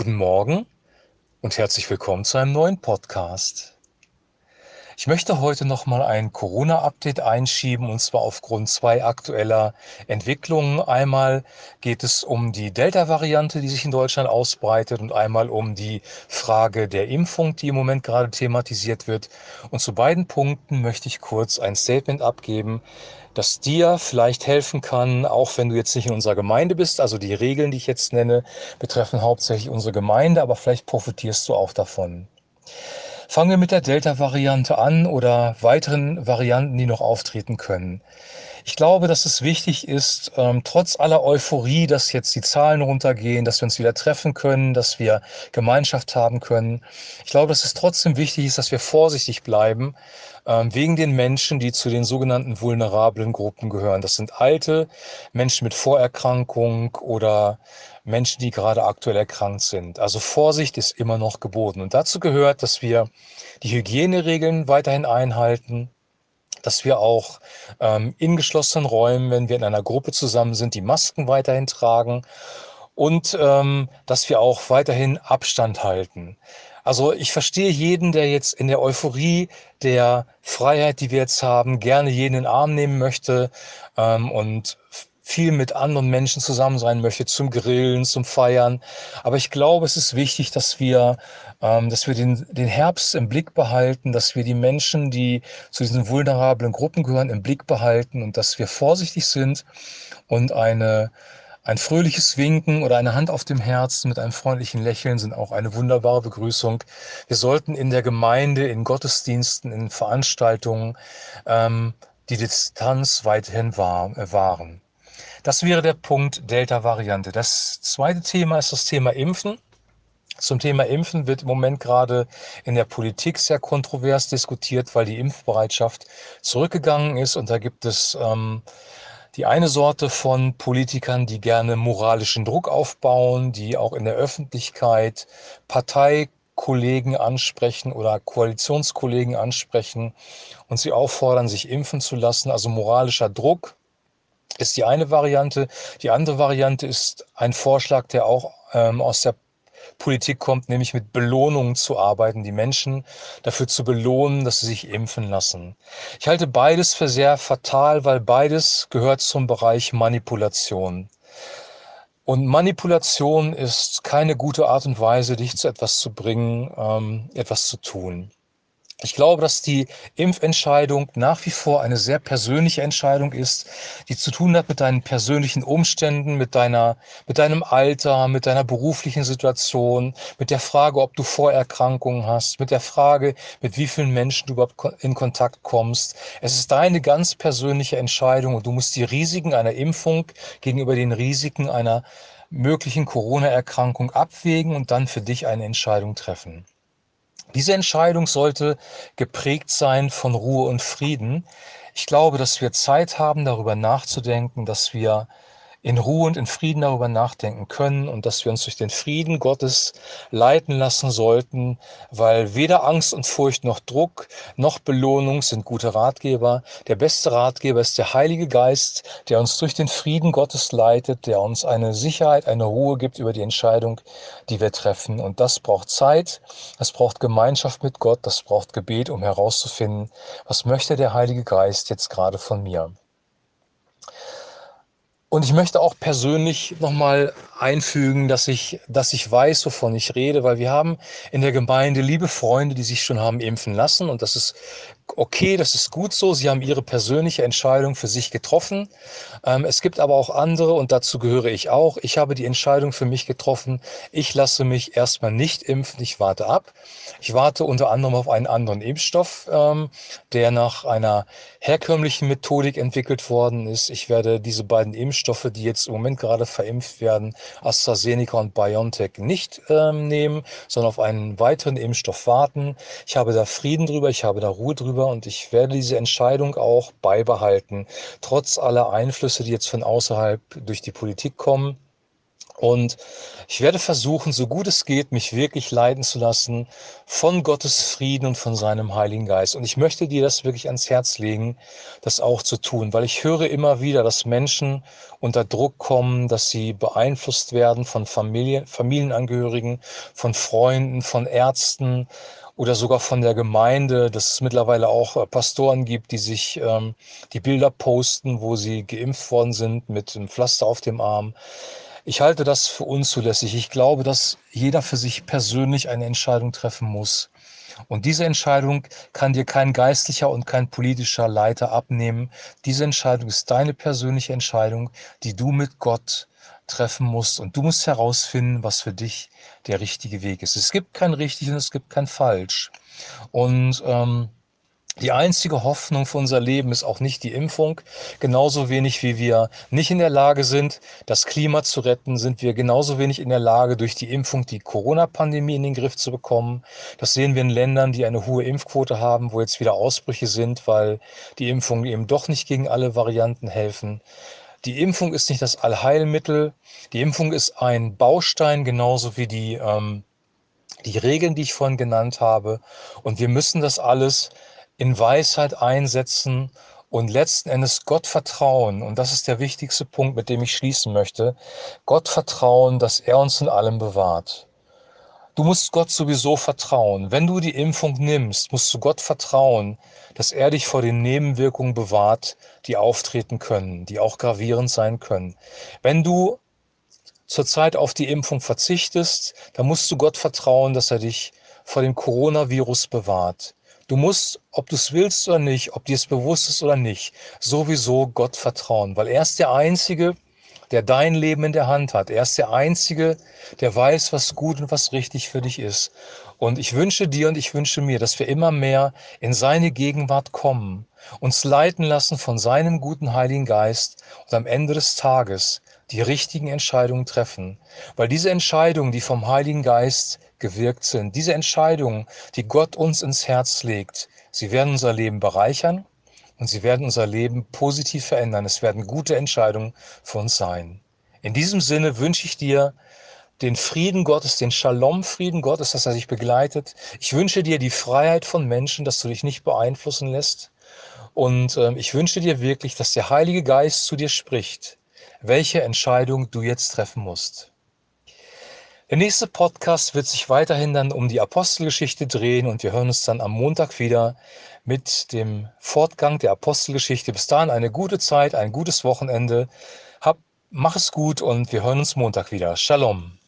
Guten Morgen und herzlich willkommen zu einem neuen Podcast. Ich möchte heute noch mal ein Corona-Update einschieben und zwar aufgrund zwei aktueller Entwicklungen. Einmal geht es um die Delta-Variante, die sich in Deutschland ausbreitet und einmal um die Frage der Impfung, die im Moment gerade thematisiert wird. Und zu beiden Punkten möchte ich kurz ein Statement abgeben, das dir vielleicht helfen kann, auch wenn du jetzt nicht in unserer Gemeinde bist. Also die Regeln, die ich jetzt nenne, betreffen hauptsächlich unsere Gemeinde, aber vielleicht profitierst du auch davon. Fangen wir mit der Delta-Variante an oder weiteren Varianten, die noch auftreten können. Ich glaube, dass es wichtig ist, ähm, trotz aller Euphorie, dass jetzt die Zahlen runtergehen, dass wir uns wieder treffen können, dass wir Gemeinschaft haben können. Ich glaube, dass es trotzdem wichtig ist, dass wir vorsichtig bleiben, ähm, wegen den Menschen, die zu den sogenannten vulnerablen Gruppen gehören. Das sind alte Menschen mit Vorerkrankung oder Menschen, die gerade aktuell erkrankt sind. Also Vorsicht ist immer noch geboten. Und dazu gehört, dass wir die Hygieneregeln weiterhin einhalten, dass wir auch ähm, in geschlossenen Räumen, wenn wir in einer Gruppe zusammen sind, die Masken weiterhin tragen und ähm, dass wir auch weiterhin Abstand halten. Also ich verstehe jeden, der jetzt in der Euphorie der Freiheit, die wir jetzt haben, gerne jeden in den Arm nehmen möchte ähm, und viel mit anderen Menschen zusammen sein möchte, zum Grillen, zum Feiern. Aber ich glaube, es ist wichtig, dass wir, ähm, dass wir den, den Herbst im Blick behalten, dass wir die Menschen, die zu diesen vulnerablen Gruppen gehören, im Blick behalten und dass wir vorsichtig sind und eine, ein fröhliches Winken oder eine Hand auf dem Herzen mit einem freundlichen Lächeln sind auch eine wunderbare Begrüßung. Wir sollten in der Gemeinde, in Gottesdiensten, in Veranstaltungen ähm, die Distanz weiterhin wahren. Das wäre der Punkt Delta-Variante. Das zweite Thema ist das Thema Impfen. Zum Thema Impfen wird im Moment gerade in der Politik sehr kontrovers diskutiert, weil die Impfbereitschaft zurückgegangen ist. Und da gibt es ähm, die eine Sorte von Politikern, die gerne moralischen Druck aufbauen, die auch in der Öffentlichkeit Parteikollegen ansprechen oder Koalitionskollegen ansprechen und sie auffordern, sich impfen zu lassen. Also moralischer Druck ist die eine Variante. Die andere Variante ist ein Vorschlag, der auch ähm, aus der Politik kommt, nämlich mit Belohnungen zu arbeiten, die Menschen dafür zu belohnen, dass sie sich impfen lassen. Ich halte beides für sehr fatal, weil beides gehört zum Bereich Manipulation. Und Manipulation ist keine gute Art und Weise, dich zu etwas zu bringen, ähm, etwas zu tun. Ich glaube, dass die Impfentscheidung nach wie vor eine sehr persönliche Entscheidung ist, die zu tun hat mit deinen persönlichen Umständen, mit deiner, mit deinem Alter, mit deiner beruflichen Situation, mit der Frage, ob du Vorerkrankungen hast, mit der Frage, mit wie vielen Menschen du überhaupt in Kontakt kommst. Es ist deine ganz persönliche Entscheidung und du musst die Risiken einer Impfung gegenüber den Risiken einer möglichen Corona-Erkrankung abwägen und dann für dich eine Entscheidung treffen. Diese Entscheidung sollte geprägt sein von Ruhe und Frieden. Ich glaube, dass wir Zeit haben, darüber nachzudenken, dass wir in Ruhe und in Frieden darüber nachdenken können und dass wir uns durch den Frieden Gottes leiten lassen sollten, weil weder Angst und Furcht noch Druck noch Belohnung sind gute Ratgeber. Der beste Ratgeber ist der Heilige Geist, der uns durch den Frieden Gottes leitet, der uns eine Sicherheit, eine Ruhe gibt über die Entscheidung, die wir treffen. Und das braucht Zeit, das braucht Gemeinschaft mit Gott, das braucht Gebet, um herauszufinden, was möchte der Heilige Geist jetzt gerade von mir. Und ich möchte auch persönlich nochmal einfügen, dass ich, dass ich weiß, wovon ich rede, weil wir haben in der Gemeinde liebe Freunde, die sich schon haben impfen lassen. Und das ist okay, das ist gut so. Sie haben ihre persönliche Entscheidung für sich getroffen. Ähm, es gibt aber auch andere und dazu gehöre ich auch. Ich habe die Entscheidung für mich getroffen. Ich lasse mich erstmal nicht impfen. Ich warte ab. Ich warte unter anderem auf einen anderen Impfstoff, ähm, der nach einer herkömmlichen Methodik entwickelt worden ist. Ich werde diese beiden Impfstoffe, die jetzt im Moment gerade verimpft werden, AstraZeneca und BioNTech, nicht ähm, nehmen, sondern auf einen weiteren Impfstoff warten. Ich habe da Frieden drüber, ich habe da Ruhe drüber und ich werde diese Entscheidung auch beibehalten, trotz aller Einflüsse, die jetzt von außerhalb durch die Politik kommen Und ich werde versuchen, so gut es geht, mich wirklich leiten zu lassen von Gottes Frieden und von seinem Heiligen Geist. Und ich möchte dir das wirklich ans Herz legen, das auch zu tun, weil ich höre immer wieder, dass Menschen unter Druck kommen, dass sie beeinflusst werden von Familie, Familienangehörigen, von Freunden, von Ärzten oder sogar von der Gemeinde, dass es mittlerweile auch äh, Pastoren gibt, die sich ähm, die Bilder posten, wo sie geimpft worden sind mit einem Pflaster auf dem Arm. Ich halte das für unzulässig. Ich glaube, dass jeder für sich persönlich eine Entscheidung treffen muss. Und diese Entscheidung kann dir kein geistlicher und kein politischer Leiter abnehmen. Diese Entscheidung ist deine persönliche Entscheidung, die du mit Gott treffen musst. Und du musst herausfinden, was für dich der richtige Weg ist. Es gibt kein richtig und es gibt kein falsch. Und ähm, die einzige Hoffnung für unser Leben ist auch nicht die Impfung. Genauso wenig wie wir nicht in der Lage sind, das Klima zu retten, sind wir genauso wenig in der Lage, durch die Impfung die Corona-Pandemie in den Griff zu bekommen. Das sehen wir in Ländern, die eine hohe Impfquote haben, wo jetzt wieder Ausbrüche sind, weil die Impfungen eben doch nicht gegen alle Varianten helfen. Die Impfung ist nicht das Allheilmittel. Die Impfung ist ein Baustein, genauso wie die, ähm, die Regeln, die ich vorhin genannt habe. Und wir müssen das alles in Weisheit einsetzen und letzten Endes Gott vertrauen. Und das ist der wichtigste Punkt, mit dem ich schließen möchte. Gott vertrauen, dass er uns in allem bewahrt. Du musst Gott sowieso vertrauen. Wenn du die Impfung nimmst, musst du Gott vertrauen, dass er dich vor den Nebenwirkungen bewahrt, die auftreten können, die auch gravierend sein können. Wenn du zurzeit auf die Impfung verzichtest, dann musst du Gott vertrauen, dass er dich vor dem Coronavirus bewahrt. Du musst, ob du es willst oder nicht, ob dir es bewusst ist oder nicht, sowieso Gott vertrauen, weil er ist der Einzige, der dein Leben in der Hand hat. Er ist der Einzige, der weiß, was gut und was richtig für dich ist. Und ich wünsche dir und ich wünsche mir, dass wir immer mehr in seine Gegenwart kommen, uns leiten lassen von seinem guten Heiligen Geist und am Ende des Tages die richtigen Entscheidungen treffen. Weil diese Entscheidungen, die vom Heiligen Geist gewirkt sind, diese Entscheidungen, die Gott uns ins Herz legt, sie werden unser Leben bereichern und sie werden unser Leben positiv verändern. Es werden gute Entscheidungen für uns sein. In diesem Sinne wünsche ich dir den Frieden Gottes, den Shalom-Frieden Gottes, dass er sich begleitet. Ich wünsche dir die Freiheit von Menschen, dass du dich nicht beeinflussen lässt. Und äh, ich wünsche dir wirklich, dass der Heilige Geist zu dir spricht welche Entscheidung du jetzt treffen musst. Der nächste Podcast wird sich weiterhin dann um die Apostelgeschichte drehen und wir hören uns dann am Montag wieder mit dem Fortgang der Apostelgeschichte. Bis dahin eine gute Zeit, ein gutes Wochenende. Hab, mach es gut und wir hören uns Montag wieder. Shalom.